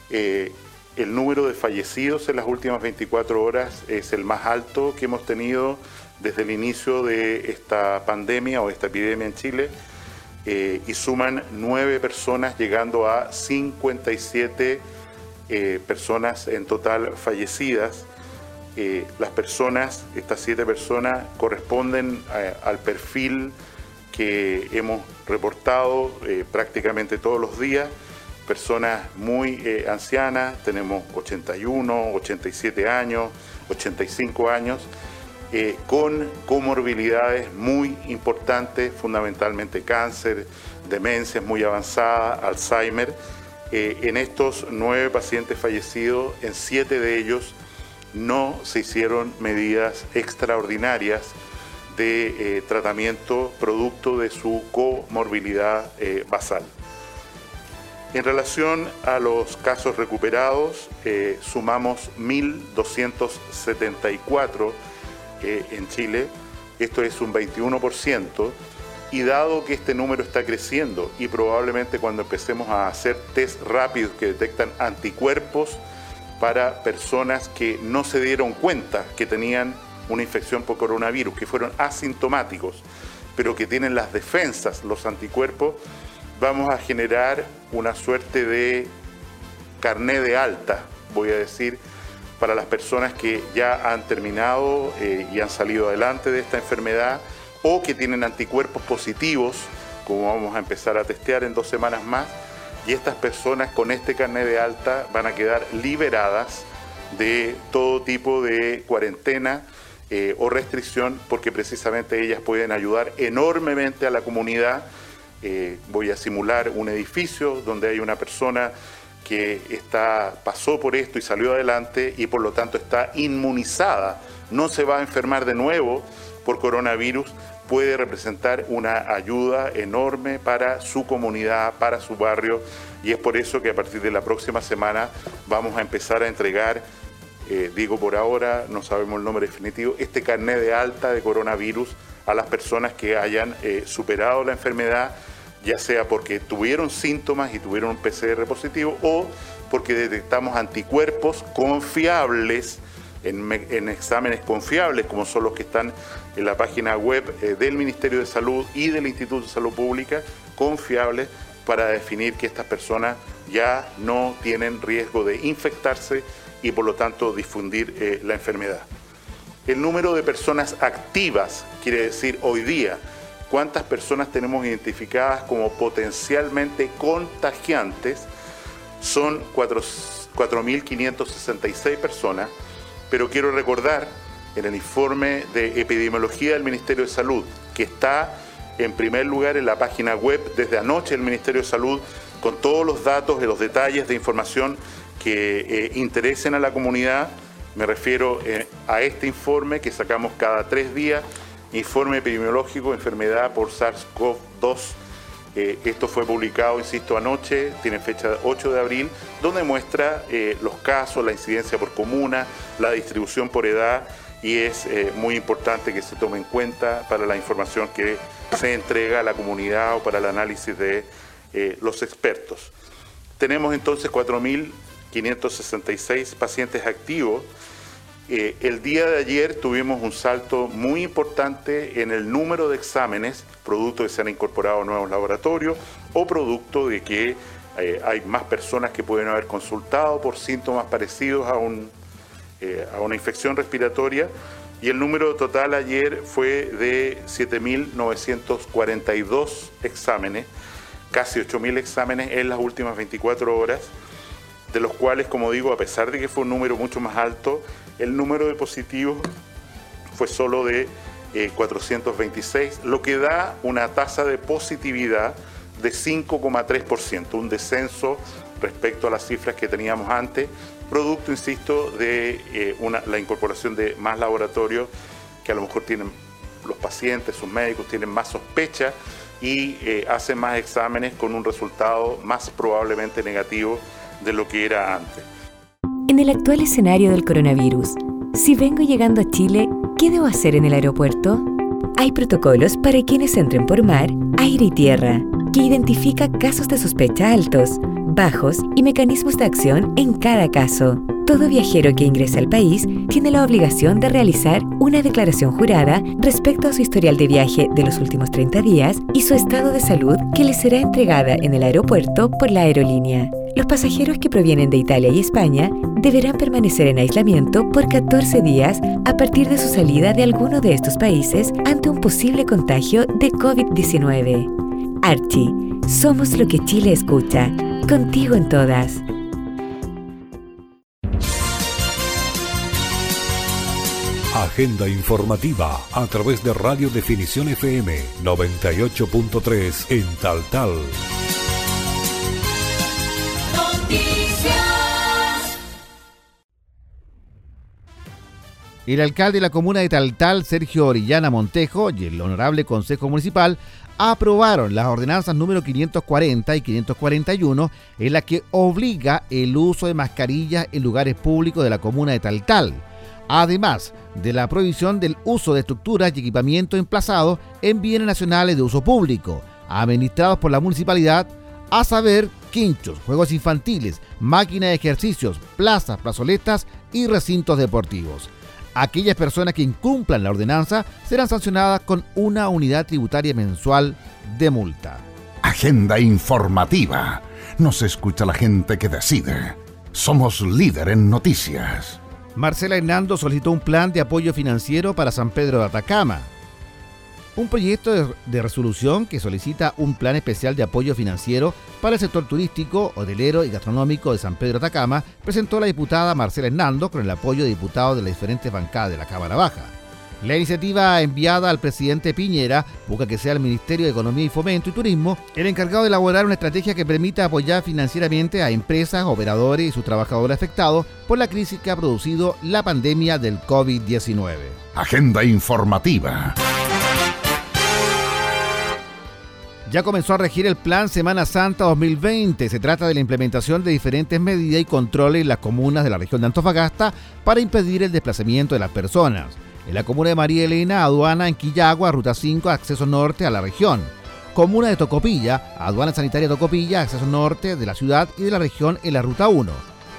Eh, el número de fallecidos en las últimas 24 horas es el más alto que hemos tenido desde el inicio de esta pandemia o esta epidemia en Chile eh, y suman nueve personas llegando a 57 eh, personas en total fallecidas. Eh, las personas, estas siete personas, corresponden al perfil que hemos reportado prácticamente todos los días. Personas muy ancianas, tenemos 81, 87 años, 85 años eh, con comorbilidades muy importantes, fundamentalmente cáncer, demencias muy avanzadas, Alzheimer. Eh, en estos nueve pacientes fallecidos, en siete de ellos no se hicieron medidas extraordinarias de eh, tratamiento producto de su comorbilidad basal. En relación a los casos recuperados, sumamos 1.274 en Chile, esto es un 21%, y dado que este número está creciendo y probablemente cuando empecemos a hacer test rápidos que detectan anticuerpos para personas que no se dieron cuenta que tenían una infección por coronavirus, que fueron asintomáticos, pero que tienen las defensas, los anticuerpos, vamos a generar una suerte de carné de alta, voy a decir, para las personas que ya han terminado eh, y han salido adelante de esta enfermedad o que tienen anticuerpos positivos, como vamos a empezar a testear en dos semanas más, y estas personas con este carnet de alta van a quedar liberadas de todo tipo de cuarentena eh, o restricción, porque precisamente ellas pueden ayudar enormemente a la comunidad. Eh, voy a simular un edificio donde hay una persona que está, pasó por esto y salió adelante y por lo tanto está inmunizada, no se va a enfermar de nuevo por coronavirus, puede representar una ayuda enorme para su comunidad, para su barrio, y es por eso que a partir de la próxima semana vamos a empezar a entregar, eh, digo por ahora, no sabemos el nombre definitivo, este carnet de alta de coronavirus a las personas que hayan eh, superado la enfermedad ya sea porque tuvieron síntomas y tuvieron un PCR positivo o porque detectamos anticuerpos confiables en, exámenes confiables, como son los que están en la página web eh, del Ministerio de Salud y del Instituto de Salud Pública, confiables para definir que estas personas ya no tienen riesgo de infectarse y por lo tanto difundir eh, la enfermedad. El número de personas activas, quiere decir hoy día, cuántas personas tenemos identificadas como potencialmente contagiantes, son 4.566 personas, pero quiero recordar en el informe de epidemiología del Ministerio de Salud, que está en primer lugar en la página web desde anoche del Ministerio de Salud, con todos los datos y los detalles de información que eh, interesen a la comunidad. Me refiero eh, a este informe que sacamos cada tres días informe epidemiológico, enfermedad por SARS-CoV-2. Eh, esto fue publicado, insisto, anoche, tiene fecha 8 de abril, donde muestra eh, los casos, la incidencia por comuna, la distribución por edad y es eh, muy importante que se tome en cuenta para la información que se entrega a la comunidad o para el análisis de los expertos. Tenemos entonces 4.566 pacientes activos. Eh, el día de ayer tuvimos un salto muy importante en el número de exámenes, producto de que se han incorporado nuevos laboratorios o producto de que hay más personas que pueden haber consultado por síntomas parecidos a eh, a una infección respiratoria. Y el número total ayer fue de 7.942 exámenes, casi 8.000 exámenes en las últimas 24 horas, de los cuales, como digo, a pesar de que fue un número mucho más alto, el número de positivos fue solo de 426, eh, lo que da una tasa de positividad de 5,3%, un descenso respecto a las cifras que teníamos antes, producto, insisto, de eh, la incorporación de más laboratorios que a lo mejor tienen los pacientes, sus médicos, tienen más sospecha y eh, hacen más exámenes con un resultado más probablemente negativo de lo que era antes. En el actual escenario del coronavirus, si vengo llegando a Chile, ¿qué debo hacer en el aeropuerto? Hay protocolos para quienes entren por mar, aire y tierra, que identifica casos de sospecha altos bajos y mecanismos de acción en cada caso. Todo viajero que ingrese al país tiene la obligación de realizar una declaración jurada respecto a su historial de viaje de los últimos 30 días y su estado de salud que le será entregada en el aeropuerto por la aerolínea. Los pasajeros que provienen de Italia y España deberán permanecer en aislamiento por 14 días a partir de su salida de alguno de estos países ante un posible contagio de COVID-19. Archie, somos lo que Chile escucha. Contigo en todas. Agenda informativa a través de Radio Definición FM 98.3 en Tal Tal. El alcalde de la comuna de Taltal, Sergio Orillana Montejo, y el honorable Consejo Municipal aprobaron las ordenanzas número 540 y 541 en la que obliga el uso de mascarillas en lugares públicos de la comuna de Taltal, además de la prohibición del uso de estructuras y equipamientos emplazados en bienes nacionales de uso público, administrados por la municipalidad, a saber, quinchos, juegos infantiles, máquinas de ejercicios, plazas, plazoletas y recintos deportivos. Aquellas personas que incumplan la ordenanza serán sancionadas con una unidad tributaria mensual de multa. Agenda informativa. Nos escucha la gente que decide. Somos líder en noticias. Marcela Hernando solicitó un plan de apoyo financiero para San Pedro de Atacama un proyecto de, resolución que solicita un plan especial de apoyo financiero para el sector turístico, hotelero y gastronómico de San Pedro Atacama presentó la diputada Marcela Hernando con el apoyo de diputados de las diferentes bancadas de la Cámara Baja. La iniciativa enviada al presidente Piñera busca que sea el Ministerio de Economía y Fomento y Turismo el encargado de elaborar una estrategia que permita apoyar financieramente a empresas, operadores y sus trabajadores afectados por la crisis que ha producido la pandemia del COVID-19. Agenda informativa. Ya comenzó a regir el Plan Semana Santa 2020. Se trata de la implementación de diferentes medidas y controles en las comunas de la región de Antofagasta para impedir el desplazamiento de las personas. En la comuna de María Elena, aduana en Quillagua, ruta 5, acceso norte a la región. Comuna de Tocopilla, aduana sanitaria Tocopilla, acceso norte de la ciudad y de la región en la ruta 1.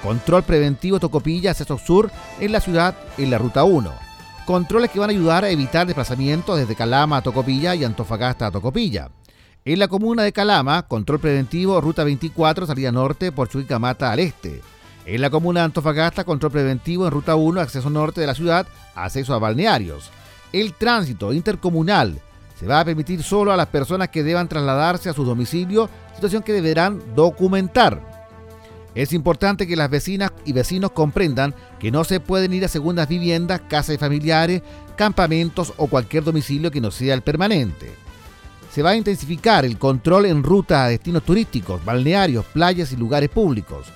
Control preventivo Tocopilla, acceso sur en la ciudad en la ruta 1. Controles que van a ayudar a evitar desplazamientos desde Calama a Tocopilla y Antofagasta a Tocopilla. En la comuna de Calama, control preventivo, ruta 24, salida norte por Chuquicamata al este. En la comuna de Antofagasta, control preventivo en ruta 1, acceso norte de la ciudad, acceso a balnearios. El tránsito intercomunal se va a permitir solo a las personas que deban trasladarse a su domicilio, situación que deberán documentar. Es importante que las vecinas y vecinos comprendan que no se pueden ir a segundas viviendas, casas de familiares, campamentos o cualquier domicilio que no sea el permanente se va a intensificar el control en ruta a destinos turísticos, balnearios, playas y lugares públicos.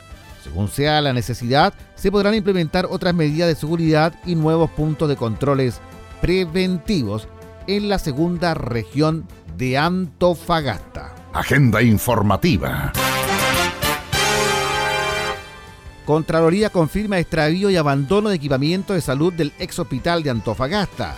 Según sea la necesidad, se podrán implementar otras medidas de seguridad y nuevos puntos de controles preventivos en la segunda región de Antofagasta. Agenda informativa. Contraloría confirma extravío y abandono de equipamiento de salud del ex hospital de Antofagasta.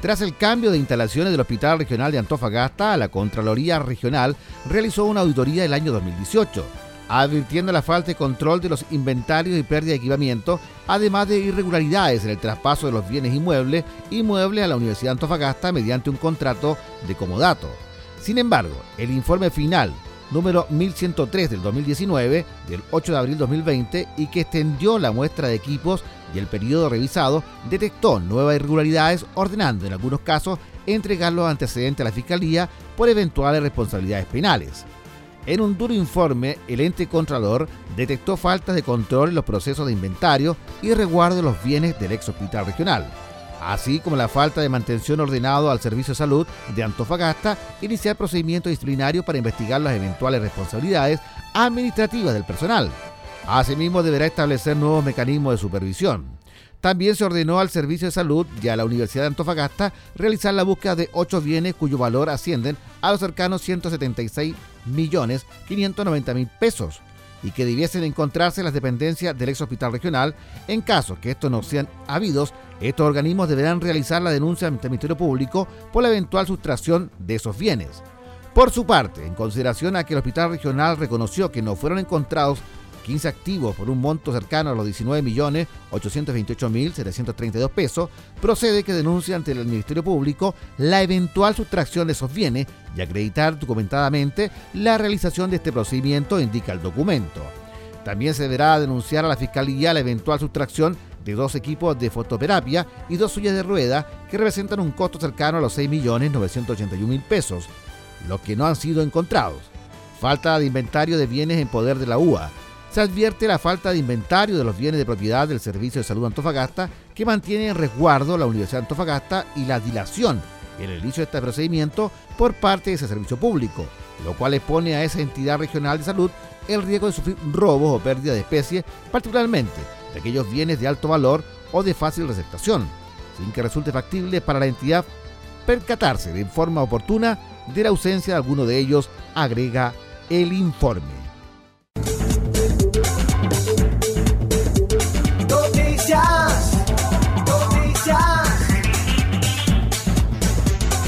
Tras el cambio de instalaciones del Hospital Regional de Antofagasta, la Contraloría Regional realizó una auditoría el año 2018, advirtiendo la falta de control de los inventarios y pérdida de equipamiento, además de irregularidades en el traspaso de los bienes inmuebles y muebles a la Universidad de Antofagasta mediante un contrato de comodato. Sin embargo, el informe final número 1103 del 2019, del 8 de abril 2020, y que extendió la muestra de equipos y el periodo revisado, detectó nuevas irregularidades, ordenando en algunos casos entregar los antecedentes a la Fiscalía por eventuales responsabilidades penales. En un duro informe, el ente contralor detectó faltas de control en los procesos de inventario y resguardo de los bienes del ex hospital regional así como la falta de mantención ordenado al Servicio de Salud de Antofagasta, iniciar procedimiento disciplinario para investigar las eventuales responsabilidades administrativas del personal. Asimismo, deberá establecer nuevos mecanismos de supervisión. También se ordenó al Servicio de Salud y a la Universidad de Antofagasta realizar la búsqueda de ocho bienes cuyo valor ascienden a los cercanos 176 millones 590 mil pesos y que debiesen encontrarse en las dependencias del ex hospital regional. En caso que estos no sean habidos, estos organismos deberán realizar la denuncia ante el Ministerio Público por la eventual sustracción de esos bienes. Por su parte, en consideración a que el hospital regional reconoció que no fueron encontrados 15 activos por un monto cercano a los 19.828.732 pesos, procede que denuncie ante el Ministerio Público la eventual sustracción de esos bienes y acreditar documentadamente la realización de este procedimiento, indica el documento. También se deberá denunciar a la Fiscalía la eventual sustracción de dos equipos de fototerapia y dos suyas de rueda que representan un costo cercano a los 6.981.000 pesos, los que no han sido encontrados. Falta de inventario de bienes en poder de la UA, se advierte la falta de inventario de los bienes de propiedad del Servicio de Salud Antofagasta que mantiene en resguardo la Universidad de Antofagasta y la dilación en el inicio de este procedimiento por parte de ese servicio público, lo cual expone a esa entidad regional de salud el riesgo de sufrir robos o pérdida de especies, particularmente de aquellos bienes de alto valor o de fácil receptación, sin que resulte factible para la entidad percatarse de forma oportuna de la ausencia de alguno de ellos, agrega el informe.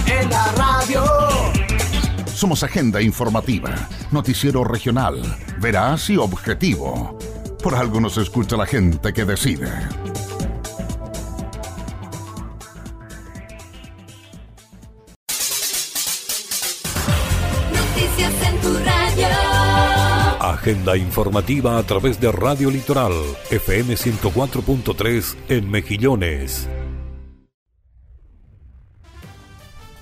En la radio. Somos agenda informativa, noticiero regional, veraz y objetivo. Por algo nos escucha la gente que decide. Noticias en tu radio. Agenda informativa a través de Radio Litoral, FM 104.3 en Mejillones.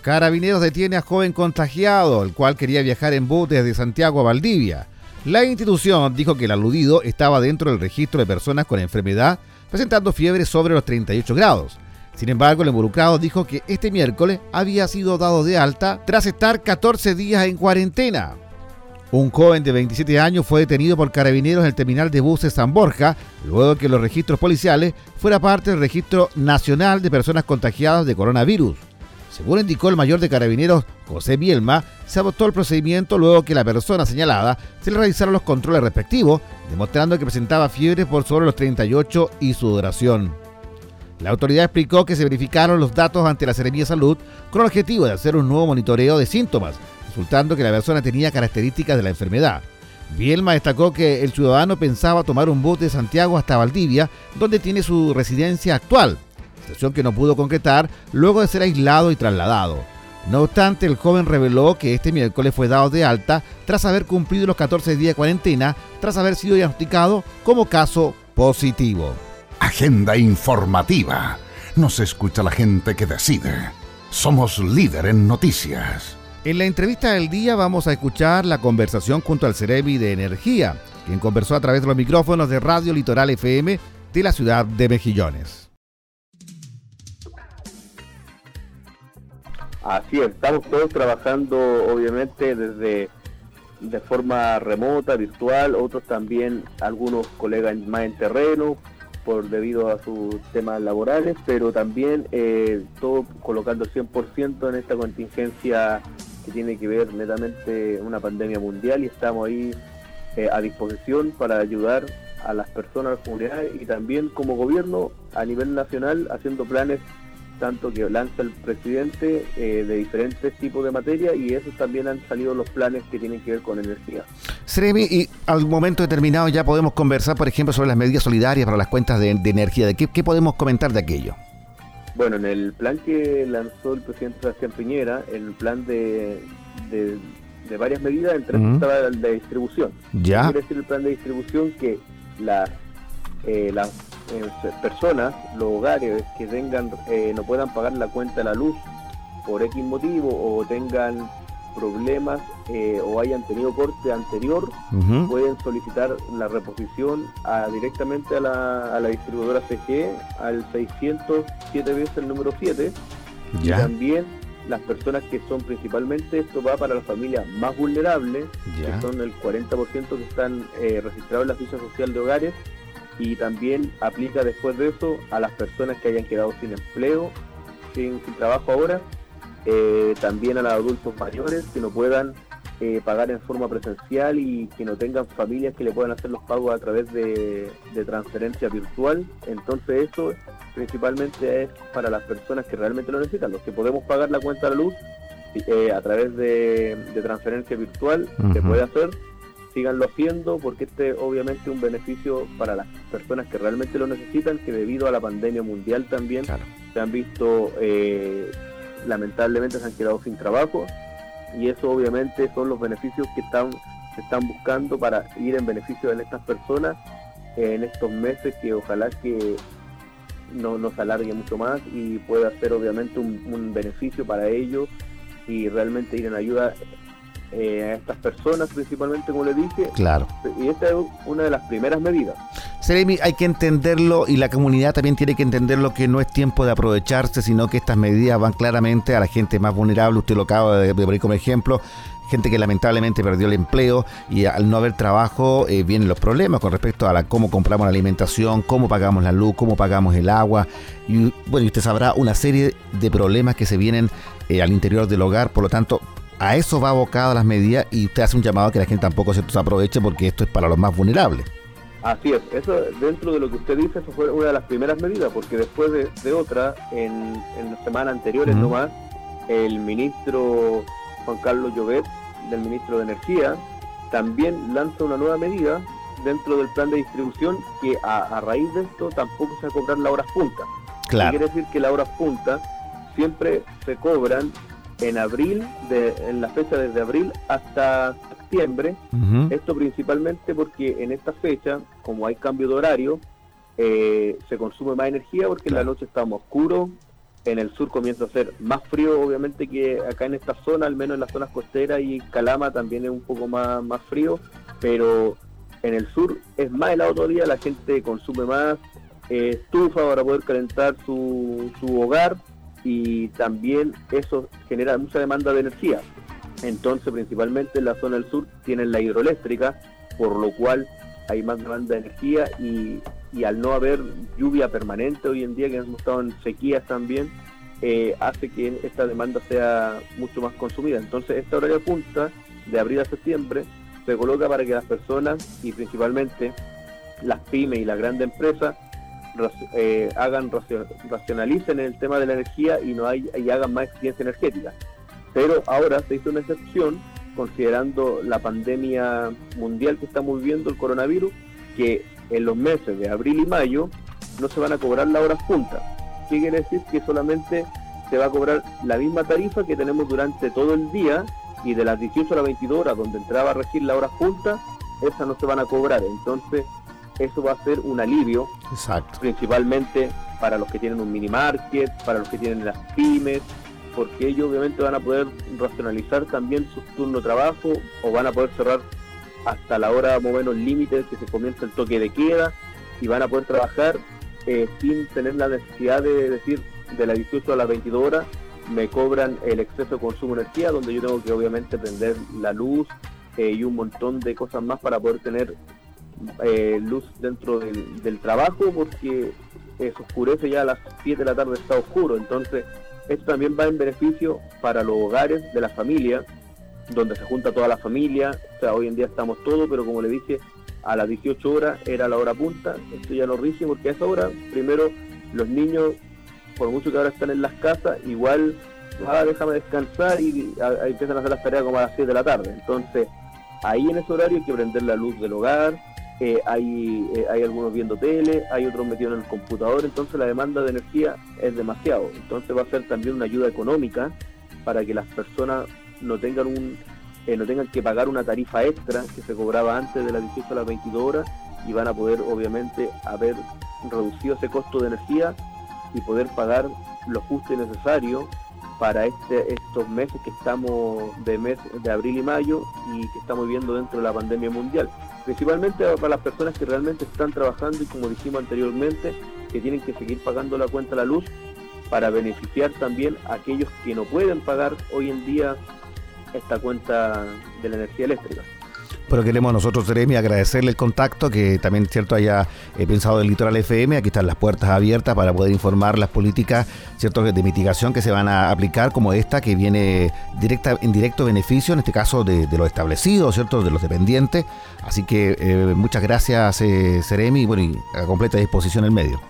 Carabineros detiene a joven contagiado, el cual quería viajar en bus desde Santiago a Valdivia. La institución dijo que el aludido estaba dentro del registro de personas con enfermedad, presentando fiebre sobre los 38 grados. Sin embargo, el involucrado dijo que este miércoles había sido dado de alta tras estar 14 días en cuarentena. Un joven de 27 años fue detenido por carabineros en el terminal de buses San Borja, luego que los registros policiales fuera parte del registro nacional de personas contagiadas de coronavirus. Según indicó el mayor de carabineros José Bielma, se adoptó el procedimiento luego que la persona señalada se le realizaron los controles respectivos, demostrando que presentaba fiebre por sobre los 38 y sudoración. La autoridad explicó que se verificaron los datos ante la Seremía de Salud con el objetivo de hacer un nuevo monitoreo de síntomas, resultando que la persona tenía características de la enfermedad. Bielma destacó que el ciudadano pensaba tomar un bus de Santiago hasta Valdivia, donde tiene su residencia actual, situación que no pudo concretar luego de ser aislado y trasladado. No obstante, el joven reveló que este miércoles fue dado de alta tras haber cumplido los 14 días de cuarentena, tras haber sido diagnosticado como caso positivo. Agenda informativa. Nos escucha la gente que decide. Somos líder en noticias. En la entrevista del día vamos a escuchar la conversación junto al Cerebi de Energía, quien conversó a través de los micrófonos de Radio Litoral FM de la ciudad de Mejillones. Así es, estamos todos trabajando obviamente desde de forma remota, virtual, otros también, algunos colegas más en terreno, por debido a sus temas laborales, pero también eh, todo colocando 100% en esta contingencia que tiene que ver netamente una pandemia mundial y estamos ahí eh, a disposición para ayudar a las personas, a las comunidades y también como gobierno a nivel nacional haciendo planes tanto que lanza el presidente eh, de diferentes tipos de materia y esos también han salido los planes que tienen que ver con energía. Sremi, y al momento determinado ya podemos conversar, por ejemplo, sobre las medidas solidarias para las cuentas de, de energía. ¿De qué, qué podemos comentar de aquello? Bueno, en el plan que lanzó el presidente Sebastián Piñera, el plan de, de, de varias medidas, entre estaba el de distribución. Ya. Quiere decir el plan de distribución que las eh, las eh, personas, los hogares que tengan eh, no puedan pagar la cuenta de la luz por X motivo o tengan problemas eh, o hayan tenido corte anterior, pueden solicitar la reposición a- directamente a la, a la distribuidora CG al 607 veces el número 7 y también las personas que son principalmente, esto va para las familias más vulnerables, Ya. que son el 40% que están eh, registrados en la ficha social de hogares, y también aplica después de eso a las personas que hayan quedado sin empleo, sin, sin trabajo ahora, eh, también a los adultos mayores que no puedan eh, pagar en forma presencial y que no tengan familias que le puedan hacer los pagos a través de, de transferencia virtual. Entonces eso principalmente es para las personas que realmente lo necesitan, los que podemos pagar la cuenta de la luz eh, a través de, de transferencia virtual, se puede hacer, síganlo haciendo porque este obviamente es un beneficio para las personas que realmente lo necesitan, que debido a la pandemia mundial también se han visto, eh, lamentablemente se han quedado sin trabajo y eso obviamente son los beneficios que están, se están buscando para ir en beneficio de estas personas en estos meses que ojalá que no nos alargue mucho más y pueda ser obviamente un, un beneficio para ellos y realmente ir en ayuda eh, a estas personas principalmente como les dije Claro. y esta es una de las primeras medidas Seremi, hay que entenderlo y la comunidad también tiene que entenderlo que no es tiempo de aprovecharse, sino que estas medidas van claramente a la gente más vulnerable. Usted lo acaba de, de poner como ejemplo. Gente que lamentablemente perdió el empleo y al no haber trabajo eh, vienen los problemas con respecto a la, cómo compramos la alimentación, cómo pagamos la luz, cómo pagamos el agua. Y bueno, y usted sabrá una serie de problemas que se vienen eh, al interior del hogar. Por lo tanto, a eso va abocada las medidas y usted hace un llamado a que la gente tampoco se aproveche porque esto es para los más vulnerables. Así es, eso dentro de lo que usted dice, eso fue una de las primeras medidas, porque después de, de otra, en, en las semanas anteriores Ujú. nomás, el ministro Juan Carlos Llobet, del ministro de Energía, también lanza una nueva medida dentro del plan de distribución que a, a raíz de esto tampoco se va a cobrar las horas punta. Claro. Quiere decir que las horas punta siempre se cobran en abril, de, en la fecha desde abril hasta septiembre, esto principalmente porque en esta fecha, como hay cambio de horario, eh, se consume más energía porque en la noche está más oscuro, en el sur comienza a ser más frío, obviamente que acá en esta zona, al menos en las zonas costeras y Calama también es un poco más, más frío, pero en el sur es más helado todavía, la gente consume más eh, estufa para poder calentar su, su hogar y también eso genera mucha demanda de energía. Entonces, principalmente en la zona del sur tienen la hidroeléctrica, por lo cual hay más demanda de energía y, y al no haber lluvia permanente hoy en día, que hemos estado en sequías también, eh, hace que esta demanda sea mucho más consumida. Entonces, esta horaria punta de abril a septiembre se coloca para que las personas y principalmente las pymes y las grandes empresas eh, hagan racio- racionalicen el tema de la energía y no hay, y hagan más eficiencia energética. Pero ahora se hizo una excepción considerando la pandemia mundial que estamos viviendo, el coronavirus, que en los meses de abril y mayo no se van a cobrar las horas puntas. ¿Qué quiere decir? Que solamente se va a cobrar la misma tarifa que tenemos durante todo el día y de las 18 a las 22 horas donde entraba a regir las horas puntas, esas no se van a cobrar. Entonces, eso va a ser un alivio Exacto. principalmente para los que tienen un mini market, para los que tienen las pymes, porque ellos obviamente van a poder racionalizar también su turno de trabajo o van a poder cerrar hasta la hora más o menos límite que se comienza el toque de queda y van a poder trabajar eh, sin tener la necesidad de decir de las 18 a las 22 horas me cobran el exceso de consumo de energía donde yo tengo que obviamente prender la luz eh, y un montón de cosas más para poder tener eh, luz dentro del, trabajo porque eh, se oscurece ya a las 7 de la tarde está oscuro. Entonces esto también va en beneficio para los hogares de la familia donde se junta toda la familia. O sea hoy en día estamos todos pero como le dije a las 18 horas era la hora punta, esto ya no rige porque a esa hora, primero, los niños, por mucho que ahora están en las casas, igual, ah, déjame descansar y a- a- empiezan a hacer las tareas como a las 7 de la tarde. Entonces, ahí en ese horario hay que prender la luz del hogar, eh, hay, eh, hay algunos viendo tele, hay otros metidos en el computador, entonces la demanda de energía es demasiado. Entonces va a ser también una ayuda económica para que las personas no tengan un eh, no tengan que pagar una tarifa extra que se cobraba antes de las 18 a las 22 horas y van a poder obviamente haber reducido ese costo de energía y poder pagar lo justo y necesario para este, estos meses que estamos de mes de abril y mayo y que estamos viviendo dentro de la pandemia mundial. Principalmente para las personas que realmente están trabajando y como dijimos anteriormente, que tienen que seguir pagando la cuenta de la luz para beneficiar también a aquellos que no pueden pagar hoy en día esta cuenta de la energía eléctrica. Pero queremos nosotros, Jeremy, agradecerle el contacto, que también cierto haya eh, pensado del Litoral FM. Aquí están las puertas abiertas para poder informar las políticas cierto de mitigación que se van a aplicar, como esta que viene directa en directo beneficio, en este caso de, los establecidos, cierto, de los dependientes. Así que eh, muchas gracias, eh, y bueno, y a completa disposición el medio.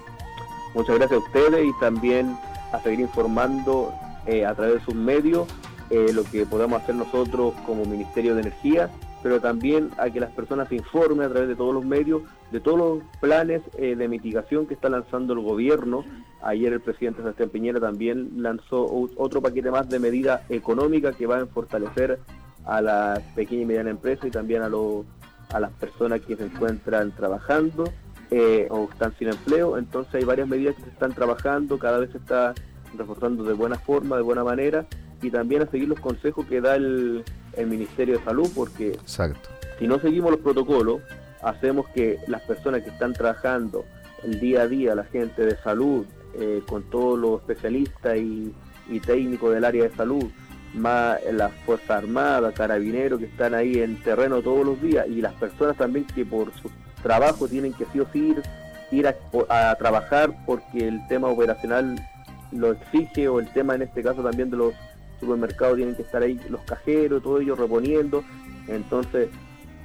Muchas gracias a ustedes y también a seguir informando eh, a través de sus medios eh, lo que podamos hacer nosotros como Ministerio de Energía, pero también a que las personas se informen a través de todos los medios de todos los planes eh, de mitigación que está lanzando el gobierno. Ayer el presidente Sebastián Piñera también lanzó otro paquete más de medidas económicas que van a fortalecer a las pequeñas y medianas empresas y también a, los a las personas que se encuentran trabajando eh, o están sin empleo. Entonces hay varias medidas que se están trabajando, cada vez se está reforzando de buena forma, de buena manera y también a seguir los consejos que da el, el Ministerio de Salud porque Exacto. si no seguimos los protocolos, hacemos que las personas que están trabajando el día a día, la gente de salud, eh, con todos los especialistas y, y técnicos del área de salud, más las Fuerzas Armadas, carabineros que están ahí en terreno todos los días, y las personas también que por su trabajo tienen que sí o sí ir, ir a, a trabajar porque el tema operacional lo exige, o el tema en este caso también de los supermercados tienen que estar ahí los cajeros, todo ello reponiendo. Entonces,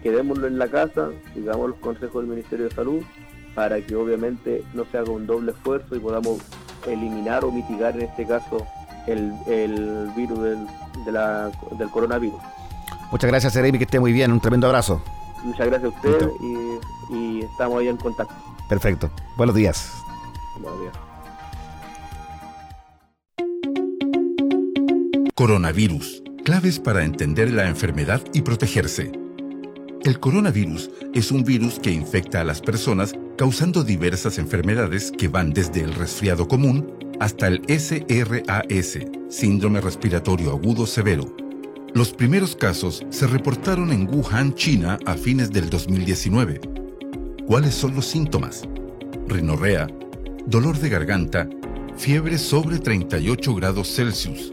quedémoslo en la casa, sigamos los consejos del Ministerio de Salud para que obviamente no se haga un doble esfuerzo y podamos eliminar o mitigar en este caso el, el virus del, de la- del coronavirus. Muchas gracias, Jeremy, que esté muy bien. Un tremendo abrazo. Muchas gracias a ustedes y, y estamos ahí en contacto. Perfecto. Buenos días. Buenos días. Coronavirus. Claves para entender la enfermedad y protegerse. El coronavirus es un virus que infecta a las personas causando diversas enfermedades que van desde el resfriado común hasta el SRAS, síndrome respiratorio agudo severo. Los primeros casos se reportaron en Wuhan, China, a fines del 2019. ¿Cuáles son los síntomas? Rinorrea, dolor de garganta, fiebre sobre 38 grados Celsius,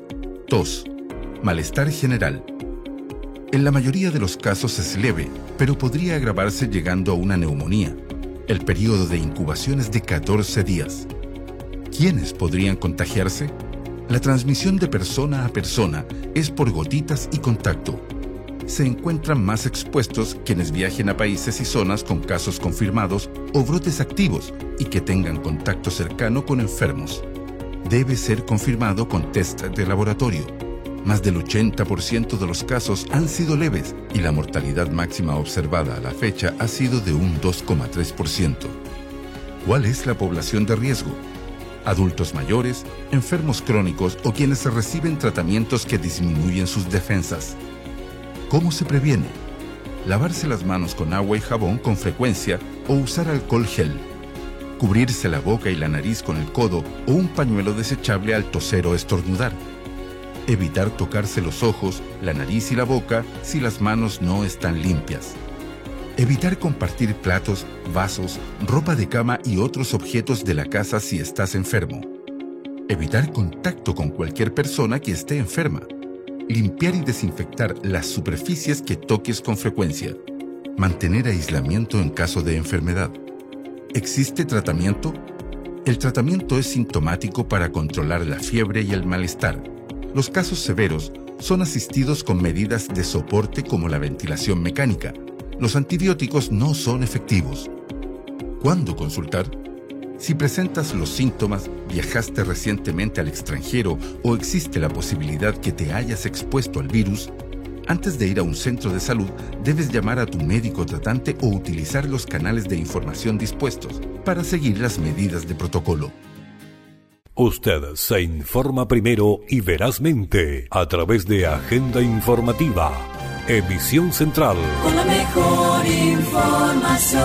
tos, malestar general. En la mayoría de los casos es leve, pero podría agravarse llegando a una neumonía. El periodo de incubación es de 14 días. ¿Quiénes podrían contagiarse? La transmisión de persona a persona es por gotitas y contacto. Se encuentran más expuestos quienes viajen a países y zonas con casos confirmados o brotes activos y que tengan contacto cercano con enfermos. Debe ser confirmado con test de laboratorio. Más del 80% de los casos han sido leves y la mortalidad máxima observada a la fecha ha sido de un 2,3%. ¿Cuál es la población de riesgo? Adultos mayores, enfermos crónicos o quienes reciben tratamientos que disminuyen sus defensas. ¿Cómo se previene? Lavarse las manos con agua y jabón con frecuencia o usar alcohol gel. Cubrirse la boca y la nariz con el codo o un pañuelo desechable al toser o estornudar. Evitar tocarse los ojos, la nariz y la boca si las manos no están limpias. Evitar compartir platos, vasos, ropa de cama y otros objetos de la casa si estás enfermo. Evitar contacto con cualquier persona que esté enferma. Limpiar y desinfectar las superficies que toques con frecuencia. Mantener aislamiento en caso de enfermedad. ¿Existe tratamiento? El tratamiento es sintomático para controlar la fiebre y el malestar. Los casos severos son asistidos con medidas de soporte como la ventilación mecánica, los antibióticos no son efectivos. ¿Cuándo consultar? Si presentas los síntomas, viajaste recientemente al extranjero o existe la posibilidad que te hayas expuesto al virus, antes de ir a un centro de salud debes llamar a tu médico tratante o utilizar los canales de información dispuestos para seguir las medidas de protocolo. Usted se informa primero y verazmente a través de Agenda Informativa, emisión central. Con la mejor información.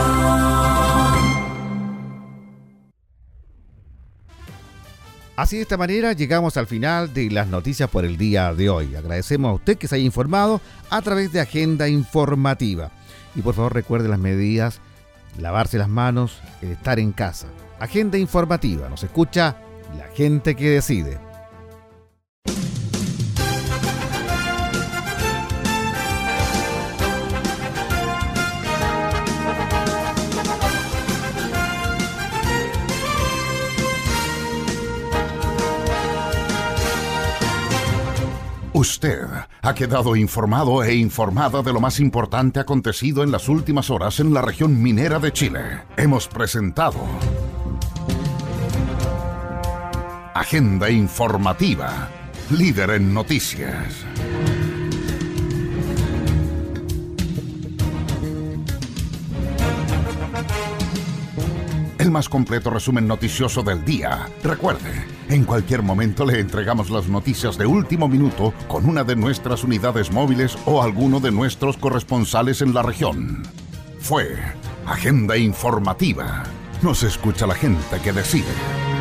Así de esta manera llegamos al final de las noticias por el día de hoy. Agradecemos a usted que se haya informado a través de Agenda Informativa. Y por favor recuerde las medidas, lavarse las manos, estar en casa. Agenda Informativa, nos escucha la gente que decide. Usted ha quedado informado e informada de lo más importante acontecido en las últimas horas en la región minera de Chile. Hemos presentado Agenda informativa, líder en noticias. El más completo resumen noticioso del día. Recuerde, en cualquier momento le entregamos las noticias de último minuto con una de nuestras unidades móviles o alguno de nuestros corresponsales en la región. Fue Agenda Informativa. Nos escucha la gente que decide.